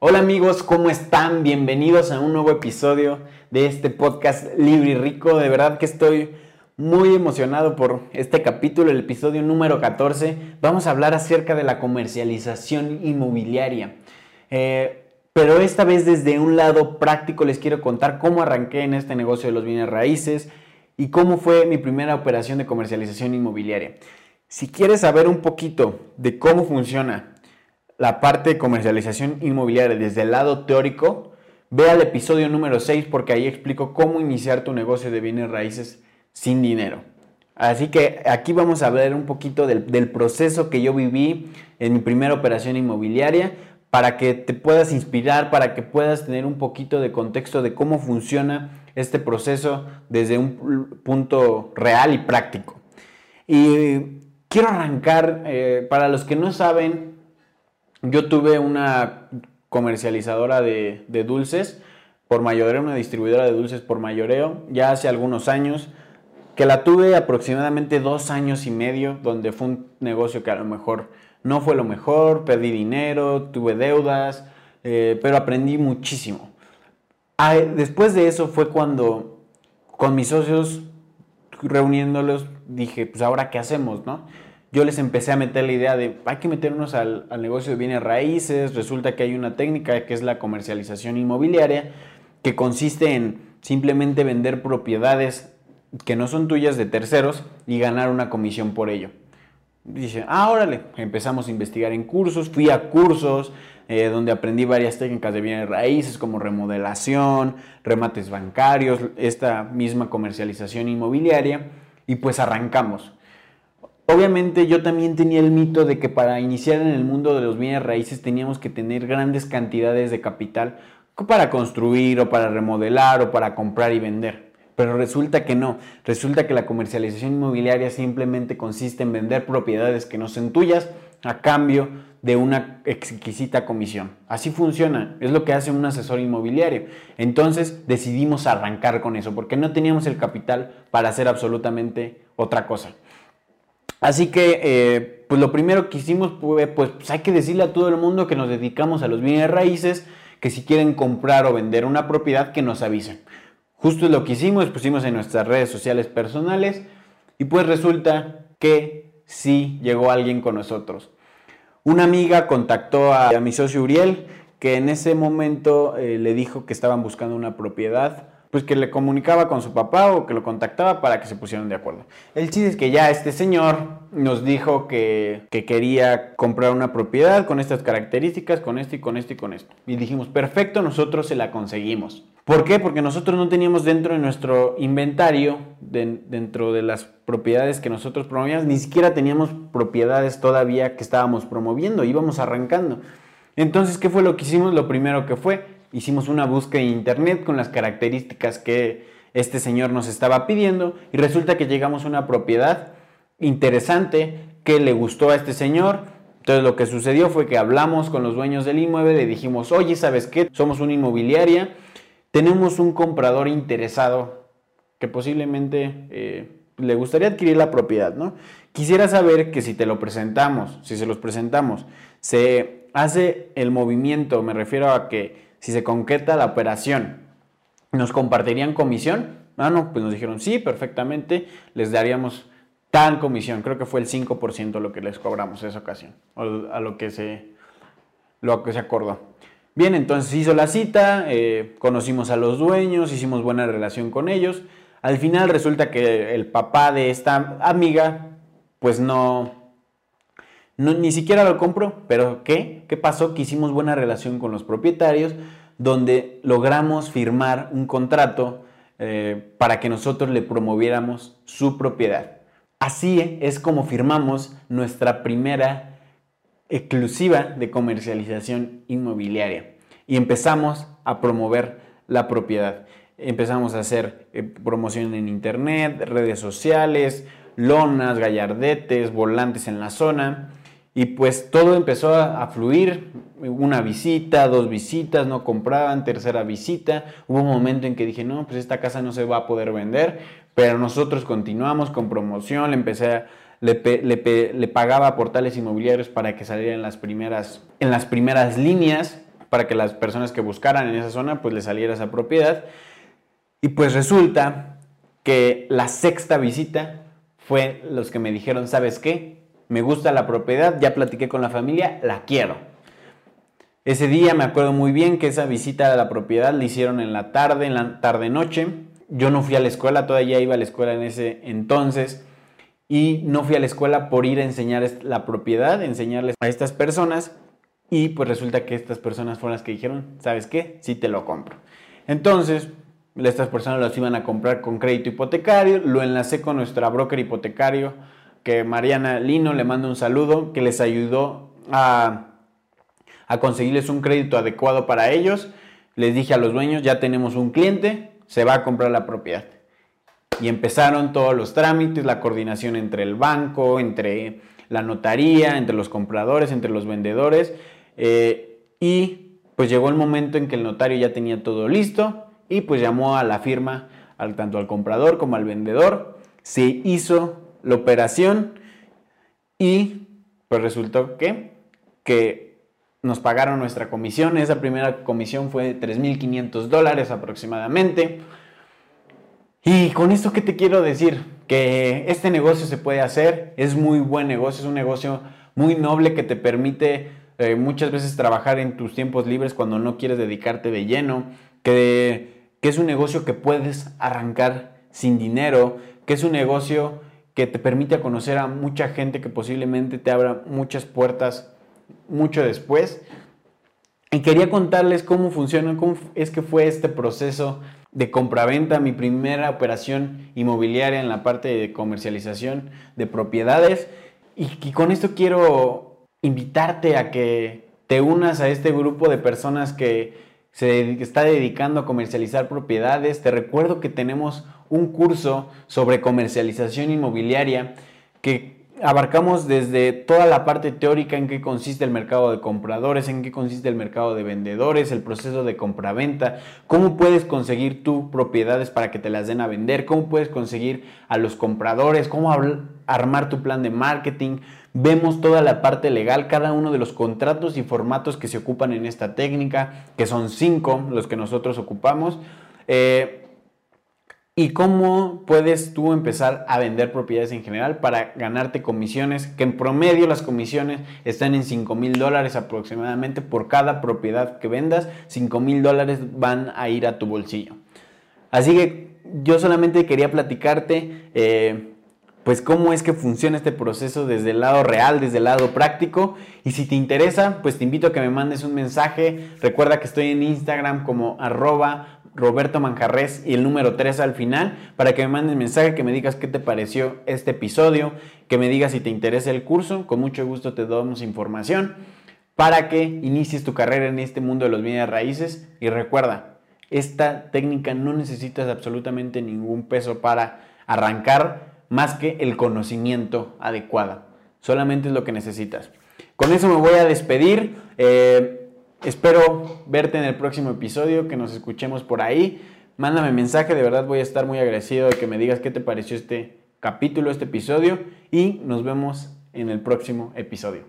Hola amigos, ¿cómo están? Bienvenidos a un nuevo episodio de este podcast Libre y Rico. De verdad que estoy muy emocionado por este capítulo, el episodio número 14. Vamos a hablar acerca de la comercialización inmobiliaria. Eh, pero esta vez desde un lado práctico les quiero contar cómo arranqué en este negocio de los bienes raíces y cómo fue mi primera operación de comercialización inmobiliaria. Si quieres saber un poquito de cómo funciona la parte de comercialización inmobiliaria desde el lado teórico, ve al episodio número 6 porque ahí explico cómo iniciar tu negocio de bienes raíces sin dinero. Así que aquí vamos a ver un poquito del, proceso que yo viví en mi primera operación inmobiliaria para que te puedas inspirar, para que puedas tener un poquito de contexto de cómo funciona este proceso desde un punto real y práctico. Y quiero arrancar, eh, para los que no saben, yo tuve una comercializadora de, dulces por mayoreo, una distribuidora de dulces por mayoreo, ya hace algunos años, que la tuve aproximadamente dos años y medio, donde fue un negocio que a lo mejor no fue lo mejor, perdí dinero, tuve deudas, eh, pero aprendí muchísimo. Ah, después de eso fue cuando con mis socios reuniéndolos dije, pues ahora qué hacemos, ¿no? Yo les empecé a meter la idea de hay que meternos al, negocio de bienes raíces, resulta que hay una técnica que es la comercialización inmobiliaria, que consiste en simplemente vender propiedades que no son tuyas de terceros y ganar una comisión por ello. Dice, ah, órale, empezamos a investigar en cursos, fui a cursos eh, donde aprendí varias técnicas de bienes raíces como remodelación, remates bancarios, esta misma comercialización inmobiliaria y pues arrancamos. Obviamente yo también tenía el mito de que para iniciar en el mundo de los bienes raíces teníamos que tener grandes cantidades de capital para construir o para remodelar o para comprar y vender. Pero resulta que no, resulta que la comercialización inmobiliaria simplemente consiste en vender propiedades que no son tuyas a cambio de una exquisita comisión. Así funciona, es lo que hace un asesor inmobiliario. Entonces decidimos arrancar con eso porque no teníamos el capital para hacer absolutamente otra cosa. Así que, eh, pues lo primero que hicimos fue, pues, pues, hay que decirle a todo el mundo que nos dedicamos a los bienes raíces, que si quieren comprar o vender una propiedad, que nos avisen. Justo lo que hicimos, pusimos en nuestras redes sociales personales y pues resulta que sí llegó alguien con nosotros. Una amiga contactó a, mi socio Uriel, que en ese momento eh, le dijo que estaban buscando una propiedad pues que le comunicaba con su papá o que lo contactaba para que se pusieran de acuerdo. El chiste es que ya este señor nos dijo que, quería comprar una propiedad con estas características, con esto y con esto y con esto. Y dijimos, perfecto, nosotros se la conseguimos. ¿Por qué? Porque nosotros no teníamos dentro de nuestro inventario, dentro de las propiedades que nosotros promovíamos, ni siquiera teníamos propiedades todavía que estábamos promoviendo, íbamos arrancando. Entonces, ¿qué fue lo que hicimos? Lo primero que fue, hicimos una búsqueda en internet con las características que este señor nos estaba pidiendo y resulta que llegamos a una propiedad interesante que le gustó a este señor. Entonces lo que sucedió fue que hablamos con los dueños del inmueble, le dijimos, oye, ¿sabes qué? Somos una inmobiliaria, tenemos un comprador interesado que posiblemente eh, le gustaría adquirir la propiedad, ¿no? Quisiera saber que si te lo presentamos, si se los presentamos, se hace el movimiento, me refiero a que si se concreta la operación, ¿nos compartirían comisión? Ah, no, pues nos dijeron, sí, perfectamente, les daríamos tal comisión. Creo que fue el 5% lo que les cobramos esa ocasión, a lo que se, lo que se acordó. Bien, entonces hizo la cita, eh, conocimos a los dueños, hicimos buena relación con ellos. Al final resulta que el papá de esta amiga, pues no, ni siquiera lo compró, pero ¿qué? ¿Qué pasó? Que hicimos buena relación con los propietarios, donde logramos firmar un contrato eh, para que nosotros le promoviéramos su propiedad. Así es como firmamos nuestra primera exclusiva de comercialización inmobiliaria y empezamos a promover la propiedad. Empezamos a hacer eh, promoción en internet, redes sociales, lonas, gallardetes, volantes en la zona y pues todo empezó a, fluir, una visita, dos visitas, no compraban, tercera visita. Hubo un momento en que dije, no, pues esta casa no se va a poder vender, pero nosotros continuamos con promoción, le le, pagaba a portales inmobiliarios para que saliera en las primeras, en las primeras líneas. para que las personas que buscaran en esa zona pues les saliera esa propiedad. Y pues resulta que la sexta visita fue los que me dijeron, ¿sabes qué? Me gusta la propiedad, ya platiqué con la familia, la quiero. Ese día me acuerdo muy bien que esa visita a la propiedad la hicieron en la tarde, en la tarde-noche. Yo no fui a la escuela, todavía iba a la escuela en ese entonces y no fui a la escuela por ir a enseñar la propiedad, enseñarles a estas personas y pues resulta que estas personas fueron las que dijeron, ¿sabes qué? Sí te lo compro. Entonces, estas personas las iban a comprar con crédito hipotecario, lo enlacé con nuestra broker hipotecario, Mariana Lino le manda un saludo, que les ayudó a, a conseguirles un crédito adecuado para ellos. Les dije a los dueños, ya tenemos un cliente, se va a comprar la propiedad. Y empezaron todos los trámites, la coordinación entre el banco, entre la notaría, entre los compradores, entre los vendedores. Eh, y pues llegó el momento en que el notario ya tenía todo listo y pues llamó a la firma, al, tanto al comprador como al vendedor. Se hizo la operación y pues resultó que, que nos pagaron nuestra comisión. Esa primera comisión fue de 3.500 dólares aproximadamente. Y con esto, ¿qué te quiero decir? Que este negocio se puede hacer, es muy buen negocio, es un negocio muy noble que te permite eh, muchas veces trabajar en tus tiempos libres cuando no quieres dedicarte de lleno, que, que es un negocio que puedes arrancar sin dinero, que es un negocio que te permite conocer a mucha gente que posiblemente te abra muchas puertas mucho después. Y quería contarles cómo funciona, cómo es que fue este proceso de compraventa, mi primera operación inmobiliaria en la parte de comercialización de propiedades. Y, con esto quiero invitarte a que te unas a este grupo de personas que se está dedicando a comercializar propiedades. Te recuerdo que tenemos un curso sobre comercialización inmobiliaria que abarcamos desde toda la parte teórica en qué consiste el mercado de compradores, en qué consiste el mercado de vendedores, el proceso de compraventa, cómo puedes conseguir tú propiedades para que te las den a vender, cómo puedes conseguir a los compradores, cómo armar tu plan de marketing. Vemos toda la parte legal, cada uno de los contratos y formatos que se ocupan en esta técnica, que son cinco los que nosotros ocupamos. Eh, y cómo puedes tú empezar a vender propiedades en general para ganarte comisiones, que en promedio las comisiones están en 5 mil dólares aproximadamente por cada propiedad que vendas, 5 mil dólares van a ir a tu bolsillo. Así que yo solamente quería platicarte eh, pues cómo es que funciona este proceso desde el lado real, desde el lado práctico. Y si te interesa, pues te invito a que me mandes un mensaje. Recuerda que estoy en Instagram como arroba Roberto Manjarres y el número 3 al final para que me mandes mensaje, que me digas qué te pareció este episodio, que me digas si te interesa el curso, con mucho gusto te damos información para que inicies tu carrera en este mundo de los bienes raíces y recuerda, esta técnica no necesitas absolutamente ningún peso para arrancar más que el conocimiento adecuado, solamente es lo que necesitas. Con eso me voy a despedir. Eh, Espero verte en el próximo episodio, que nos escuchemos por ahí. Mándame mensaje, de verdad voy a estar muy agradecido de que me digas qué te pareció este capítulo, este episodio y nos vemos en el próximo episodio.